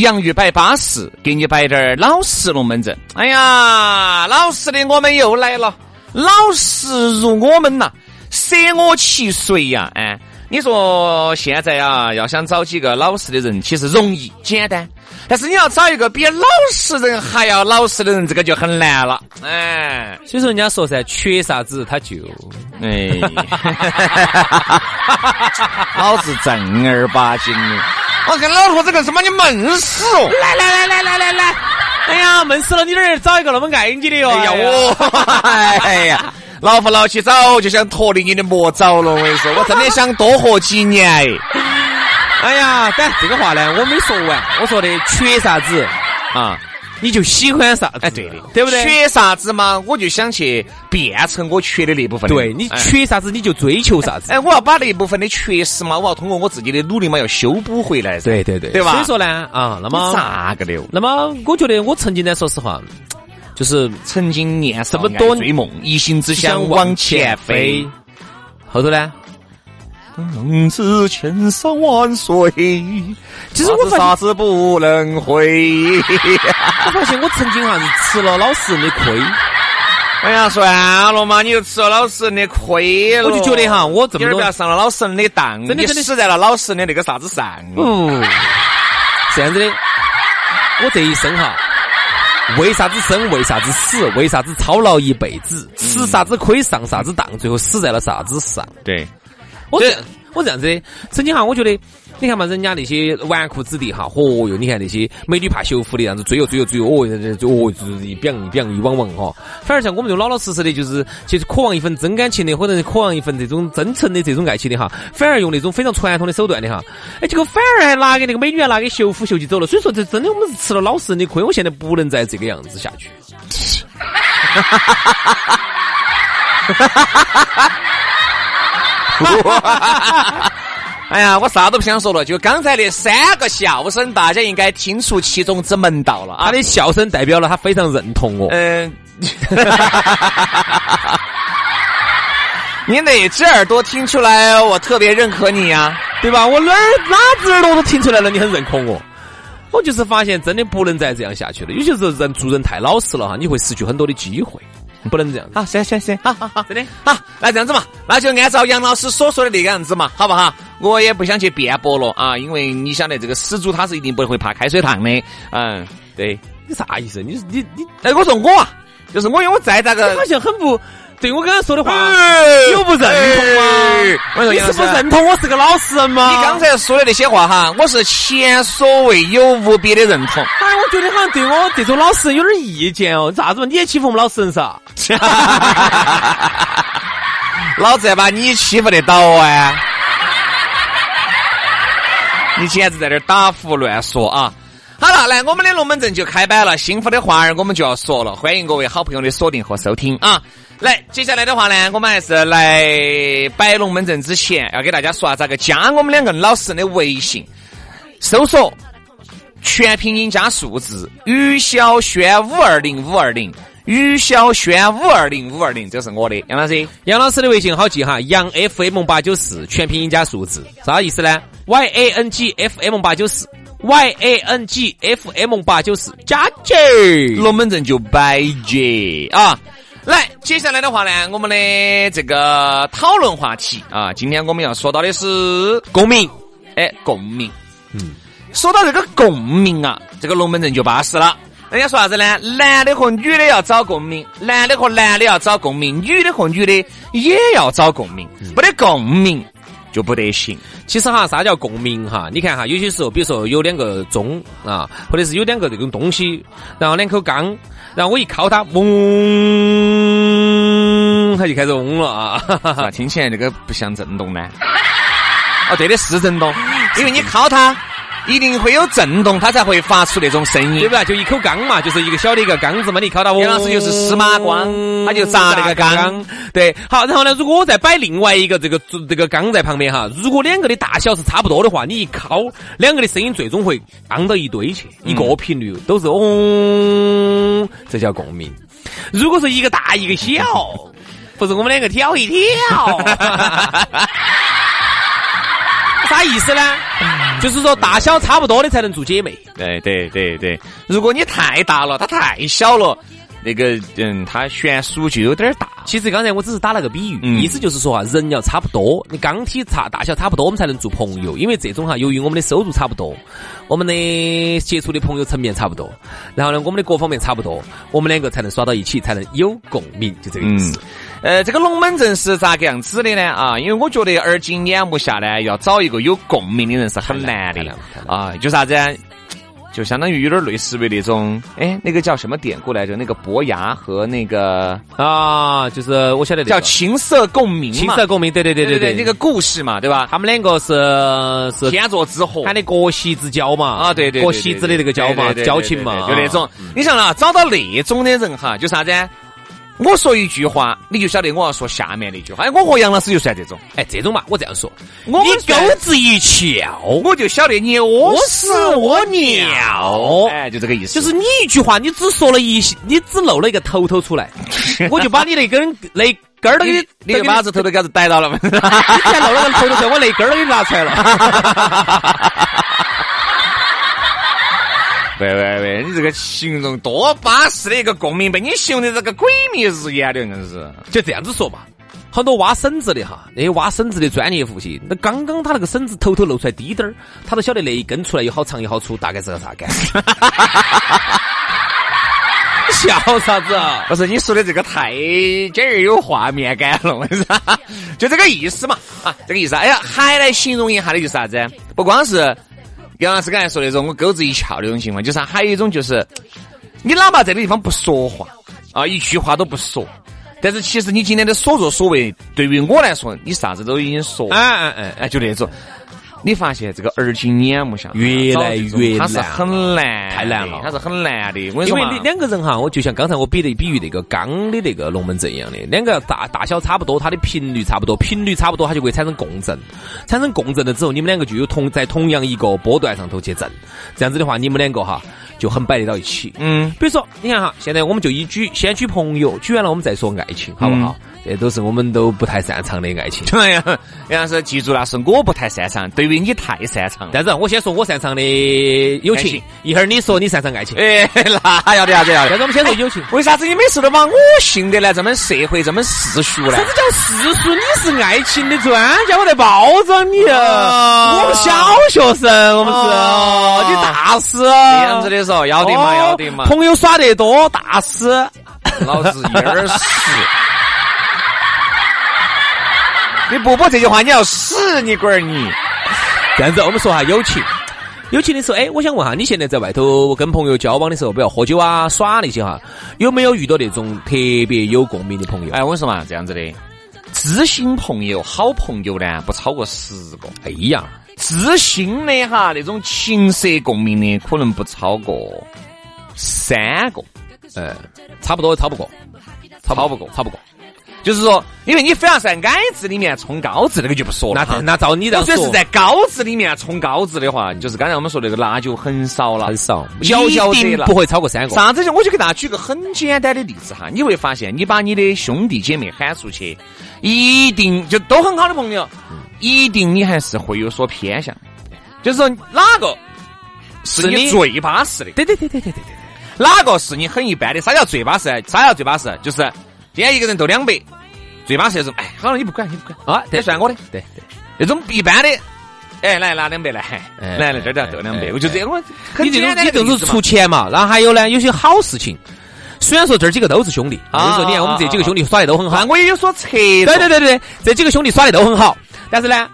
洋芋摆巴适，给你摆点儿老实龙门阵。哎呀，老实的我们又来了，老实如我们呐，舍我其谁呀？哎，你说现在啊，要想找几个老实的人，其实容易简单，但是你要找一个比老实人还要老实的人，这个就很难了。哎，所以说人家说噻，缺啥子他就哎，老子正儿八经的。我跟老婆子干什么？你闷死哦！来来来来来来来！哎呀，闷死了！你哪儿找一个那么爱你的哟？哎呀我，哎呀，老夫老妻早就想脱离你的魔爪了。我跟你说，我真的想多活几年哎。哎呀，但这个话呢，我没说完。我说的缺啥子啊？你就喜欢啥？哎，对的，对不对？缺啥子嘛，我就想去变成我缺的那部分。对你缺啥子，你就追求啥子。哎，我要把那一部分的缺失嘛，我要通过我自己的努力嘛，要修补回来。对对对，对吧？所以说呢，啊，那么咋个的？那么我觉得我曾经呢，说实话，就是曾经年少这么多追梦，一心只想往前飞。后头呢？梦子千山万水，其实我啥子不能回。我发现我曾经哈是吃了老实人的亏。哎呀，算了嘛，你就吃了老实人的亏了。我就觉得哈，我这么多不要上了老实人的当，真的真的死在了老实人的那个啥子上。嗯，这样子的，我这一生哈，为啥子生，为啥子死，为啥子操劳一辈子，吃啥子亏，上啥子当，最后死在了啥子上？对。我这我这样子的，曾经哈，我觉得你看嘛，人家那些纨绔子弟哈，嚯哟，你看那些美女怕羞夫的样子，追哟追哟追哟，哦，就哦就是一表一表一汪汪哈。反而像我们这种老老实实的，就是其实渴望一份真感情的，或者是渴望一份这种真诚的这种爱情的哈，反而用那种非常传统的手段的哈，哎，结果反而还拿给那个美女啊，拿给羞妇羞气走了。所以说，这真的我们是吃了老实人的亏。我现在不能再这个样子下去。哎呀，我啥都不想说了，就刚才那三个笑声，大家应该听出其中之门道了啊！他的笑声代表了他非常认同我。嗯，你哪只耳朵听出来我特别认可你呀？对吧？我哪儿哪只耳朵都听出来了，你很认可我。我就是发现真的不能再这样下去了，有些时候人做人太老实了哈，你会失去很多的机会。不能这样，好，行行行，好好好，真的好，那这样子嘛，那就按照杨老师所说的那个样子嘛，好不好？我也不想去辩驳了啊，因为你晓得这个死猪他是一定不会怕开水烫的，嗯，对，你啥意思？你你你，哎，我说我啊，就是我，因为我再咋个，好像很不。对我刚刚说的话有不认同吗？你是不认同我是个老实人吗？你刚才说的那些话哈，我是前所未有无比的认同。哎，我觉得好像对我这种老实人有点意见哦。咋子嘛？你也欺负我们老实人噻？老子要把你欺负得到啊！你简直在这打胡乱说啊！好了，来我们的龙门阵就开摆了，幸福的话儿我们就要说了，欢迎各位好朋友的锁定和收听啊！来，接下来的话呢，我们还是来摆龙门阵之前，要给大家说下咋个加我们两个老实人的微信，搜索全拼音加数字于小轩五二零五二零，于小轩五二零五二零，这是我的杨老师，杨老师的微信好记哈，杨 FM 八九四，全拼音加数字，啥意思呢？Y A N G F M 八九四，Y A N G F M 八九四，加姐，龙门阵就摆姐啊！来，接下来的话呢，我们的这个讨论话题啊，今天我们要说到的是共鸣，哎，共鸣。嗯，说到这个共鸣啊，这个龙门阵就巴适了。人家说啥子呢？男的和女的要找共鸣，男的和男的要找共鸣，女的和女的也要找共鸣，没得共鸣就不得行。其实哈，啥叫共鸣哈？你看哈，有些时候，比如说有两个钟啊，或者是有两个这种东西，然后两口缸，然后我一敲它，嗡，它就开始嗡了啊！听起来这个不像震动呢？哦，对的，是震动，因为你敲它。一定会有震动，它才会发出那种声音，对不对？就一口缸嘛，就是一个小的一个缸子嘛，你敲到。杨老师就是司马光，他就砸那个缸。对，好，然后呢，如果我再摆另外一个这个这个缸在旁边哈，如果两个的大小是差不多的话，你一敲，两个的声音最终会放到一堆去，一个频率都是嗡，这叫共鸣。如果是一个大一个小，不是我们两个挑一挑。啥意思呢？就是说大小差不多的才能做姐妹。对对对对，如果你太大了，她太小了，那个嗯，它悬殊就有点大。其实刚才我只是打了个比喻，意思就是说啊，人要差不多，你钢体差大小差不多，我们才能做朋友。因为这种哈，由于我们的收入差不多，我们的接触的朋友层面差不多，然后呢，我们的各方面差不多，我们两个才能耍到一起，才能有共鸣，就这个意思。呃，这个龙门阵是咋个样子的呢？啊，因为我觉得而今眼目下呢，要找一个有共鸣的人是很难的啊。就啥子？就相当于有点类似于那种，哎，那个叫什么典故来着？那个伯牙和那个啊，就是我晓得叫琴瑟共鸣青色共鸣，对对对对对，那个故事嘛，对吧？他们两个是是天作之合，喊的国席之交嘛，啊，对对，国席之的那个交嘛，交情嘛，就那种。你想啊，找到那种的人哈，就啥子？我说一句话，你就晓得我要说下面那句话。哎，我和杨老师就算这种，哎，这种嘛，我这样说，我你钩子一翘，我就晓得你屙屎屙尿，哎，就这个意思。就是你一句话，你只说了一，你只露了一个头头出来，我就把你那根那根儿都给你，你就把子头都给子逮到了嘛。你才露了个头头出来，我那根儿都给你拿出来了。喂喂喂，你这个形容多巴适的一个共鸣，被你形容的这个鬼迷日眼的，硬是。就这样子说嘛，很多挖笋子的哈，那些挖笋子的专业户型，那刚刚他那个笋子偷偷露出来滴点儿，他都晓得那一根出来有好长有好粗，大概是个啥感觉。笑啥子？不是你说的这个太今儿有画面感了，是吧？就这个意思嘛，啊，这个意思。哎呀，还来形容一下的就是啥子？不光是。杨老师刚才说那种我钩子一翘那种情况，就是还有一种就是，你哪怕在那地方不说话啊，一句话都不说，但是其实你今天的所作所为，对于我来说，你啥子都已经说，哎哎哎哎，就那种。你发现这个耳今眼目下越来越难，它是很难，太难了，它是很难的。因为两个人哈，我就像刚才我比的比喻那个钢的那个龙门阵一样的，两个大大小差不多，它的频率差不多，频率差不多，它就会产生共振。产生共振了之后，你们两个就有同在同样一个波段上头去震。这样子的话，你们两个哈就很摆得到一起。嗯，比如说，你看哈，现在我们就以举先举朋友，举完了我们再说爱情，好不好？这都是我们都不太擅长的爱情。哎呀，杨老师记住了，是我不太擅长，对于你太擅长。但是，我先说我擅长的友情，一会儿你说你擅长爱情。哎，那要得要得要得。但是我们先说友情。为啥子你每次都把我信得来这么社会这么世俗呢？啥子叫世俗？你是爱情的专家，我在包装你啊！我们小学生，我们是，你大师。这样子的说，要得嘛，要得嘛。朋友耍得多，大师。老子一耳屎。你不播这句话，你要死你龟儿你！这样子，我们说下友情。友情的时候，哎，我想问下，你现在在外头跟朋友交往的时候，不要喝酒啊、耍那些哈，有没有遇到那种特别有共鸣的朋友？哎，我跟你说嘛，这样子的，知心朋友、好朋友呢，不超过十个。哎呀，知心的哈，那种情色共鸣的，可能不超过三个。呃，差不多，超不过，超不过，超不过。就是说因为你非要在矮子里面冲高子那个就不说了。那照你的我说。是在高子里面冲高子的话就是刚才我们说那个辣就很少了。很少娇娇的了不会超过三个。啥子我就给大家举个很简单的例子哈你会发现你把你的兄弟姐妹喊出去一定就都很好的朋友一定你还是会有所偏向。就是说哪个是你最巴适的？对对对对对对对。哪个是你很一般的？啥叫最巴适啥叫最巴适就是今天一个人斗两百，最巴适那种，哎，好了，你不管，你不管。啊，这算我的。对对，那种一般的，哎，来拿两百来，哎 来来这儿这斗两百，哎我就这我很你这简单种你这种是出钱嘛，然后还有呢，有些好事情。虽然说这几个都是兄弟，啊有时候你看我们这几个兄弟耍的都很好。啊，我也有所策对对对对，这几个兄弟耍的都很好，但是呢，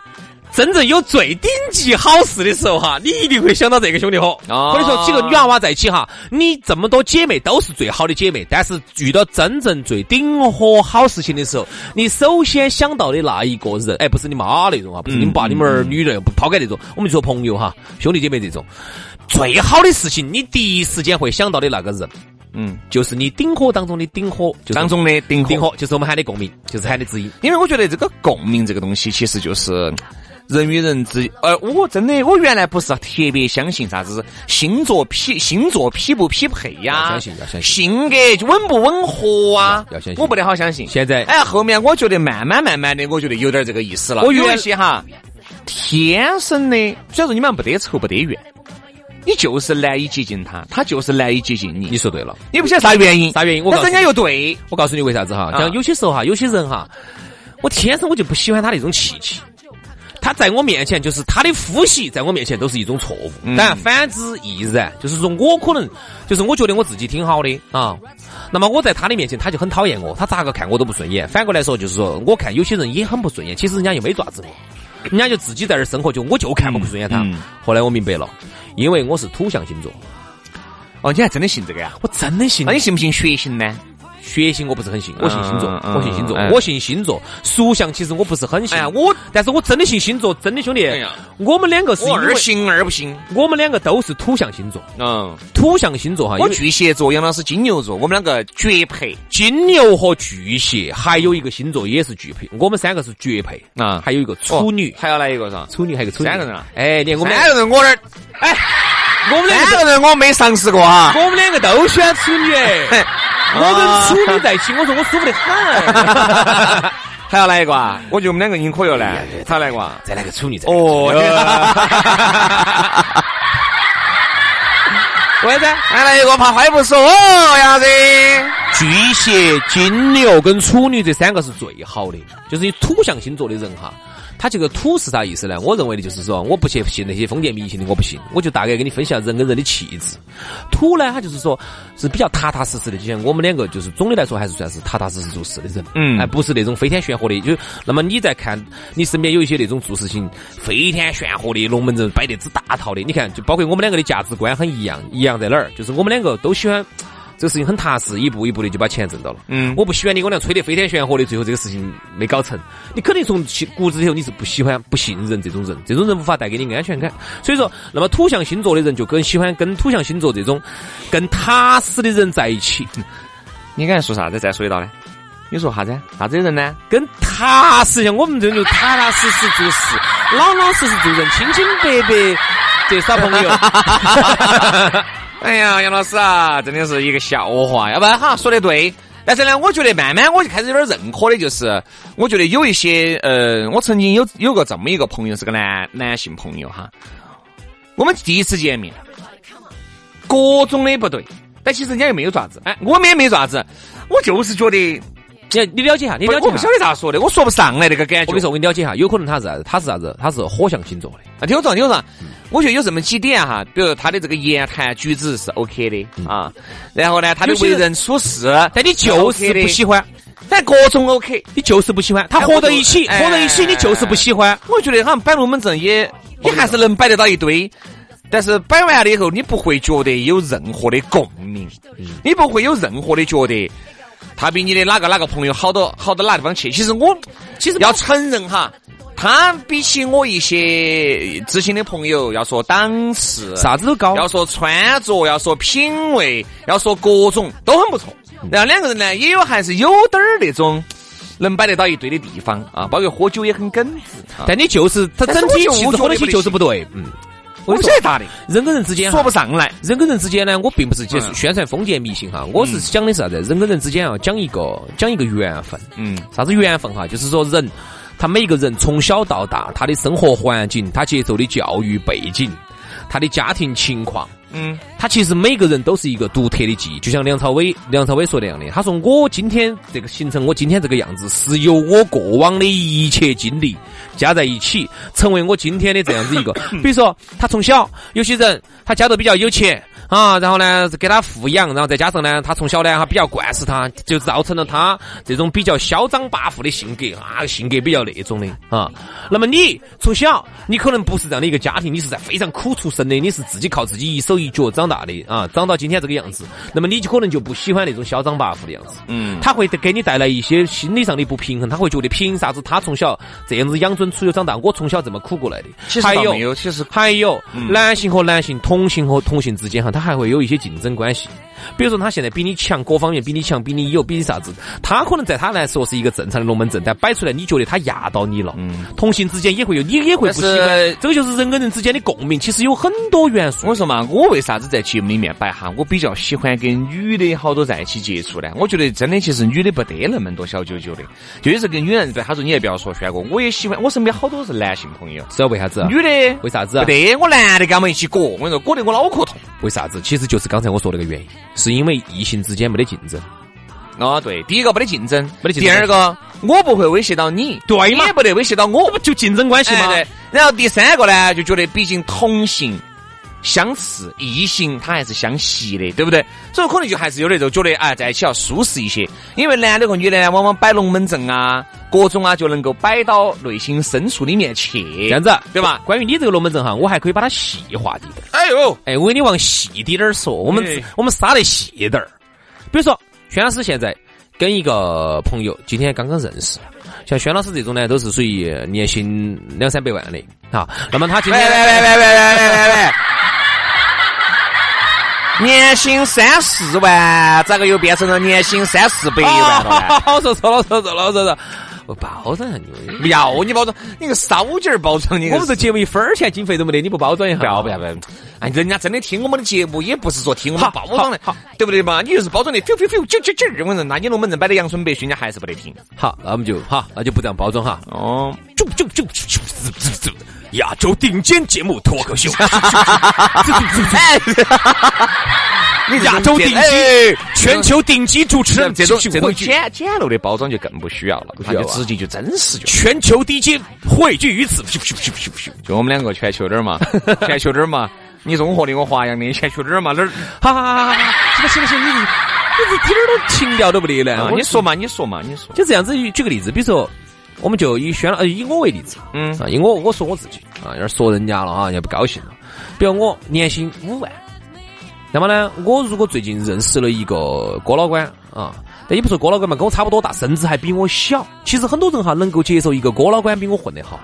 真正有最顶级好事的时候哈，你一定会想到这个兄弟伙。啊或者说几个女娃娃在一起哈，你这么多姐妹都是最好的姐妹，但是遇到真正最顶火好事情的时候，你首先想到的那一个人，哎，不是你妈那种啊，不是你们爸、你们儿女人，不抛开那种，我们就说朋友哈，兄弟姐妹这种，最好的事情，你第一时间会想到的那个人，嗯，就是你顶火当中的顶火，就是当中的顶顶。火，就是我们喊的共鸣，就是喊的知音。因为我觉得这个共鸣这个东西，其实就是人与人之，呃，我真的我原来不是特别相信啥子星座匹星座匹不匹配呀，要相信要相信性格稳不稳合啊，要要相信我不得好相信。现在哎，后面我觉得慢慢慢慢的，我觉得有点这个意思了。我原有一些哈，天生的，虽然说你们不得仇不得怨，你就是难以接近他，他就是难以接近你。你说对了。你不晓得啥原因，啥原因我告诉你但是人家又对，我告诉你为啥子哈？啊像有些时候哈，有些人哈，我天生我就不喜欢他那种气气。他在我面前，就是他的呼吸，在我面前都是一种错误。嗯当然，反之亦然。就是说我可能，就是我觉得我自己挺好的啊。那么我在他的面前，他就很讨厌我，他咋个看我都不顺眼。反过来说，就是说我看有些人也很不顺眼，其实人家又没爪子我，人家就自己在这儿生活，就我就看不顺眼他。嗯后来我明白了，因为我是土象星座，哦，你还真的信这个呀？我真的信那你信不信血型呢？血型我不是很信，我信星座，我信星座，嗯我信星座。属相其实我不是很信，哎我但是我真的信星座，真的兄弟，哎我们两个是二信二不信。我们两个都是土象星座，嗯，土象星座哈，我巨蟹座，杨老师金牛座，我们两个绝配。金牛和巨蟹，还有一个星座也是巨配，我们三个是绝配啊。还有一个处女，还要来一个是吧？处女还有个处女，三个人啊。哎，你看我们三个人我这儿，哎，我们两个个人我没尝试过啊。我们两个都喜欢处女，哎我跟处女在一起，我说我舒服得很。还要来一个啊？我觉得我们两个已经可以了呢。还要来一个啊？再来个处女，再哦，为啥子？还 来一个，怕坏不说哦，杨子。巨蟹、金牛跟处女这三个是最好的，就是你土象星座的人哈。他这个土是啥意思呢？我认为的就是说，我不去信那些封建迷信的，我不信，我就大概跟你分析下人跟人的气质。土呢，他就是说是比较踏踏实实的，就像我们两个，就是总的来说还是算是踏踏实实做事的人，嗯哎，不是那种飞天玄火的。就那么你在看你身边有一些那种做事情飞天玄火的龙门阵摆得之大套的，你看，就包括我们两个的价值观很一样，一样在哪儿？就是我们两个都喜欢。这个事情很踏实，一步一步的就把钱挣到了。嗯我不喜欢你跟我俩吹得飞天玄火的，最后这个事情没搞成。你肯定从其骨子里头你是不喜欢、不信任这种人，这种人无法带给你安全感。所以说，那么土象星座的人就更喜欢跟土象星座这种更踏实的人在一起。你刚才说啥子？再说一道呢？你说啥子？啥子人呢？跟踏实，像我们这种就踏踏实实做事，老老实实做人，清清白白这耍朋友。哎呀，杨老师啊，真的是一个笑话，要不然哈说的对。但是呢，我觉得慢慢我就开始有点认可的，就是我觉得有一些呃，我曾经有有个这么一个朋友，是个男男性朋友哈。我们第一次见面，各种的不对，但其实人家又没有爪子，哎，我们也没爪子，我就是觉得，你你了解一下，你了解一下我不晓。得咋说的，我说不上来那个感觉。我跟你说，我跟你了解一下，有可能他是啥子？他是啥子？他是火象星座的。啊，听我说，听我说，我觉得有这么几点哈，比如他的这个言谈举止是 OK 的啊，然后呢，他的为人人处事，但你就是不喜欢，但各种 OK。你就是不喜欢。他合到一起，哎合到一起，你就是不喜欢。我觉得好像摆龙门阵也也还是能摆得到一堆，但是摆完了以后，你不会觉得有任何的共鸣，你不会有任何的觉得他比你的哪个哪个朋友好到好到哪地方去。其实我其实要承认哈。他比起我一些知心的朋友，要说档次，啥子都高。要说穿着，要说品味，要说各种都很不错。然后两个人呢，也有还是有点儿那种能摆得到一堆的地方啊，包括喝酒也很耿直。啊但你就是他整体气质合到起就是不对。嗯，我不晓得咋的，人跟人之间说不上来。人跟人之间呢，我并不是就是嗯宣传封建迷信哈，我是讲的是啥子？人跟人之间啊，讲一个讲一个缘分。嗯啥子缘分哈？就是说人，他每一个人从小到大，他的生活环境，他接受的教育背景，他的家庭情况，嗯，他其实每个人都是一个独特的记忆，就像梁朝伟梁朝伟说那样的，他说我今天这个形成我今天这个样子，是由我过往的一切经历加在一起，成为我今天的这样子一个。比如说，他从小有些人他家头比较有钱。啊，然后呢，给他富养，然后再加上呢，他从小呢，他比较惯死他，就造成了他这种比较嚣张跋扈的性格啊，性格比较那种的啊。那么你从小，你可能不是这样的一个家庭，你是在非常苦出身的，你是自己靠自己一手一脚长大的啊，长到今天这个样子，那么你就可能就不喜欢那种嚣张跋扈的样子。嗯，他会给你带来一些心理上的不平衡，他会觉得凭啥子他从小这样子养尊处优长大，我从小这么苦过来的？其实还有，其实还有男性和男性、同性和同性之间哈。他还会有一些竞争关系，比如说他现在比你强，各方面比你强，比你有，比你啥子？他可能在他来说是一个正常的龙门阵，但摆出来你觉得他压到你了。嗯，同性之间也会有，你也会不喜欢。这个就是人跟人之间的共鸣，其实有很多元素。我说嘛，我为啥子在节目里面摆哈？我比较喜欢跟女的好多在一起接触呢？我觉得真的，其实女的不得那么多小九九的，就是跟女人在他说，你也不要说轩哥，我也喜欢，我身边好多是男性朋友，知道为啥子？女的为啥子？不得，我男的跟我们一起裹，我跟你说，裹得我脑壳痛。为啥子？其实就是刚才我说那个原因，是因为异性之间没得竞争。哦，对，第一个没得竞争，没得竞争。第二个，我不会威胁到你，对嘛？也不得威胁到我，不就竞争关系吗？对。然后第三个呢，就觉得毕竟同性相似，异性他还是相吸的，对不对？所以可能就还是有那种觉得，哎，在一起要舒适一些。因为男的和女的呢，往往摆龙门阵啊，各种啊，就能够摆到内心深处里面去。这样子，对吧？关于你这个龙门阵哈，我还可以把它细化点。哎呦，哎，我给你往细滴点儿说，我们我们杀得细点儿。比如说。轩老师现在跟一个朋友今天刚刚认识，像轩老师这种呢，都是属于年薪两三百万的啊。那么他今天，喂喂喂喂喂喂喂，年薪三四万，咋个又变成了年薪三四百万了？好说说了说说了说说。我包装你，不要你包装，你个烧鸡儿包装你。我们这节目一分钱经费都没得，你不包装一下？不要不要不要！哎，人家真的听我们的节目，也不是说听我们包装的，好，对不对嘛？你就是包装的，啾啾啾啾啾啾，我人，那你龙门阵摆的阳春白雪，人家还是不得听。好，那我们就好，那就不这样包装哈。哦，啾啾啾啾啾啾，亚洲顶尖节目脱口秀。亚洲顶级、全球顶级主持人，这种这种简简陋的包装就更不需要了，那就直接就真实就。全球低阶汇聚于此，就我们两个全球点儿嘛，全球点儿嘛，你综合的我华阳的，全球点儿嘛，哪儿？哈哈哈哈哈！行行行，你你你一点儿情调都不得了。你说嘛，你说嘛，你说。就这样子举个例子，比如说，我们就以轩呃以我为例子，嗯啊，以我我说我自己啊，有点说人家了啊，要不高兴了。比如我年薪五万。那么呢，我如果最近认识了一个郭老倌啊，但也不说郭老倌嘛，跟我差不多大，甚至还比我小。其实很多人哈能够接受一个郭老倌比我混得好，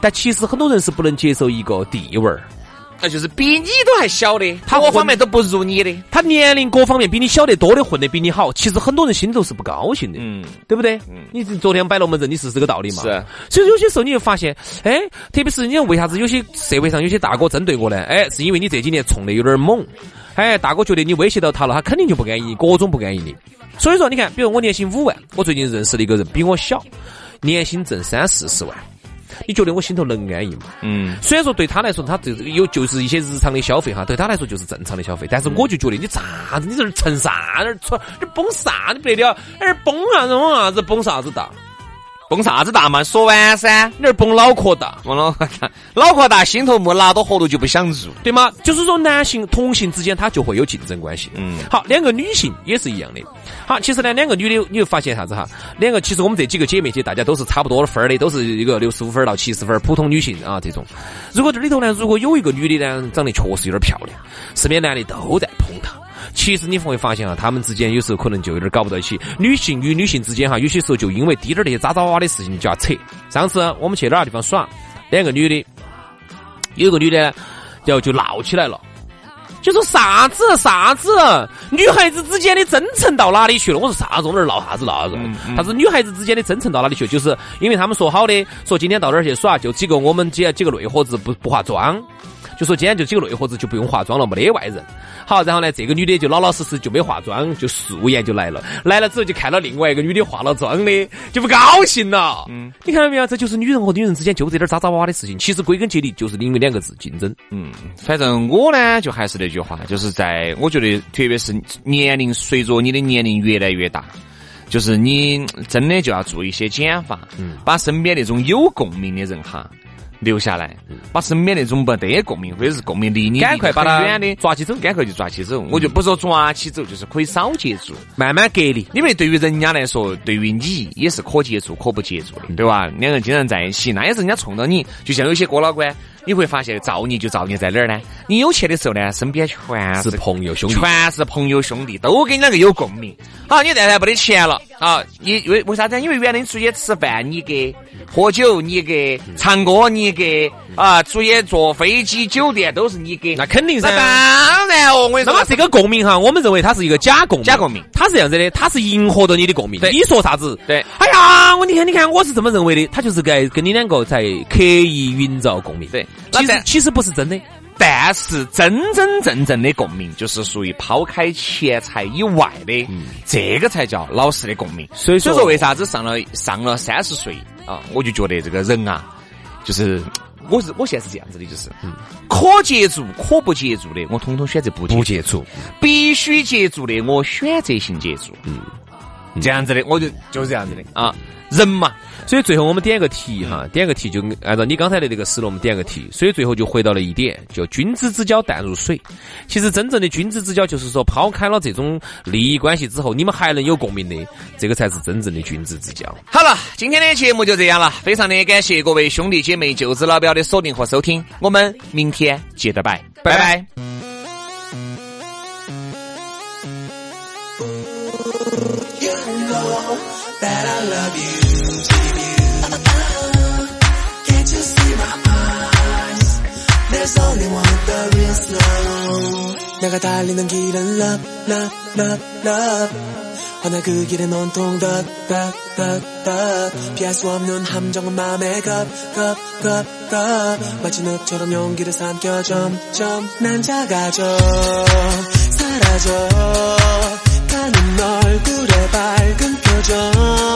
但其实很多人是不能接受一个地位儿。那就是比你都还小的，他各方面都不如你的，他年龄各方面比你小得多的，混得比你好，其实很多人心里头是不高兴的，嗯，对不对？嗯，你昨天摆龙门阵，你是这个道理嘛？是。所以有些时候你就发现，哎，特别是你为啥子有些社会上有些大哥针对我呢？哎，是因为你这几年冲的有点猛，哎，大哥觉得你威胁到他了，他肯定就不安逸，各种不安逸的。所以说，你看，比如我年薪五万，我最近认识了一个人比我小，年薪挣三四十万。你觉得我心头能安逸吗？嗯，虽然说对他来说，他这有就是一些日常的消费哈，对他来说就是正常的消费，但是我就觉得你咋子，你这儿蹭啥？儿穿，你蹦啥？子不得了，儿蹦啥子往啥子蹦啥子大。蹦啥子大嘛？说完噻，你儿蹦脑壳大，蹦脑壳大，脑壳大，心头没拿到活路就不想入，对吗？就是说男性同性之间他就会有竞争关系。嗯，好，两个女性也是一样的。好，其实呢，两个女的，你会发现啥子哈？两个其实我们这几个姐妹姐，大家都是差不多的分儿的，都是一个六十五分到七十分，普通女性啊这种。如果这里头呢，如果有一个女的呢，长得确实有点漂亮，身边男的都在捧她。其实你会发现啊，他们之间有时候可能就有点搞不到一起。女性与女性之间哈，有些时候就因为滴点儿那些渣渣哇的事情就要扯。上次我们去哪个地方耍，两个女的，有个女的，然后就闹起来了，就说啥子啥子，女孩子之间的真诚到哪里去了？我说啥子？我那儿闹啥子闹啥子？啥子女孩子之间的真诚到哪里去？就是因为他们说好的，说今天到哪儿去耍，就几个我们几几个内伙子不不化妆。就就说今天就几个内伙子就不用化妆了，没得外人。好，然后呢，这个女的就老老实实就没化妆，就素颜就来了。来了之后就看到另外一个女的化了妆的，就不高兴了。嗯，你看到没有？这就是女人和女人之间就这点渣渣哇哇的事情。其实归根结底就是因为两个字竞争。嗯，反正我呢，就还是那句话，就是在我觉得，特别是年龄随着你的年龄越来越大。就是你真的就要做一些减法，嗯把身边那种有共鸣的人哈留下来，把身边那种没得共鸣或者是共鸣离你赶快把他远的抓起走，赶快就抓起走。我就不说抓起走，就是可以少接触，慢慢隔离。因为对于人家来说，对于你也是可接触可不接触的，对吧？两个人经常在一起，那也是人家冲到你，就像有些哥老倌。你会发现造孽就造孽在哪儿呢？你有钱的时候呢，身边全是朋友兄弟，全是朋友兄弟，都跟你两个有共鸣。好，你但凡没得钱了，啊，你为为啥子？因为原来你出去吃饭你给，喝酒你给，唱歌你给，啊，出去坐飞机酒店都是你给，那肯定噻。当然哦，我那么这个共鸣哈，我们认为它是一个假共鸣，假共鸣，它是这样子的，它是迎合着你的共鸣。你说啥子？对。哎呀，我你看你看，我是这么认为的，他就是在跟你两个在刻意营造共鸣。对。其实其实不是真的，但是真真正正的共鸣，就是属于抛开钱财以外的，这个才叫老实的共鸣。所以说，为啥子上了上了三十岁啊，我就觉得这个人啊，就是我是我现在是这样子的，就是可接触可不接触的，我统统选择不不接触；必须接触的，我选择性接触。嗯，这样子的，我就就是这样子的啊。人嘛，所以最后我们点个题哈，点个题就按照你刚才的这个思路，我们点个题，所以最后就回到了一点，叫君子之交淡如水。其实真正的君子之交，就是说抛开了这种利益关系之后，你们还能有共鸣的，这个才是真正的君子之交。好了，今天的节目就这样了，非常的感谢各位兄弟姐妹、舅子老表的锁定和收听，我们明天接着拜，拜拜。 내가 달리는 길은 love love love love 허나 그 길은 온통 덧 덧 덧 덧 피할 수 없는 함정은 맘에 겁 겁 겁 겁 마치 늪처럼 용기를 삼켜 점점 난 작아져 사라져 John.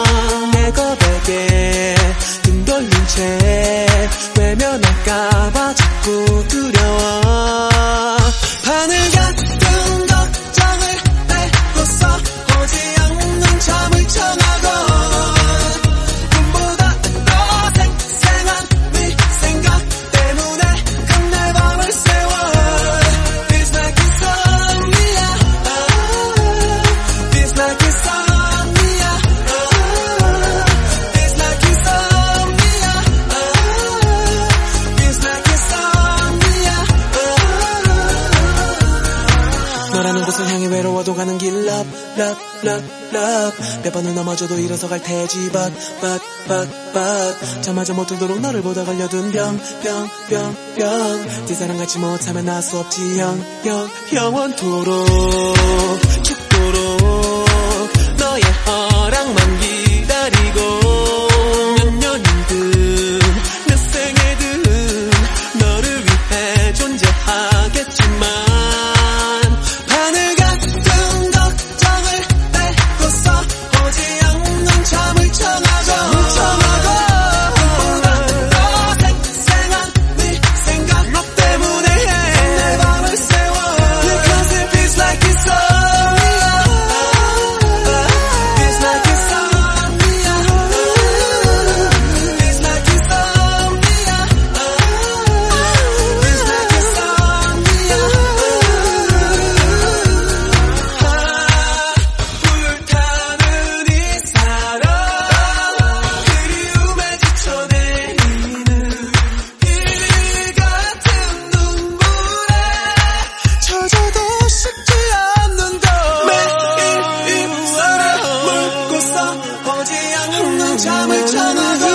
몇 번을 넘어져도 일어서 갈 테지 but, but, but, but 잠마저 못 들도록 너를 보다 걸려둔 병, 병, 병, 병. 뒷사람 같지 못하면 나 수 없지. 영, 영, 영원토록 잠을 자나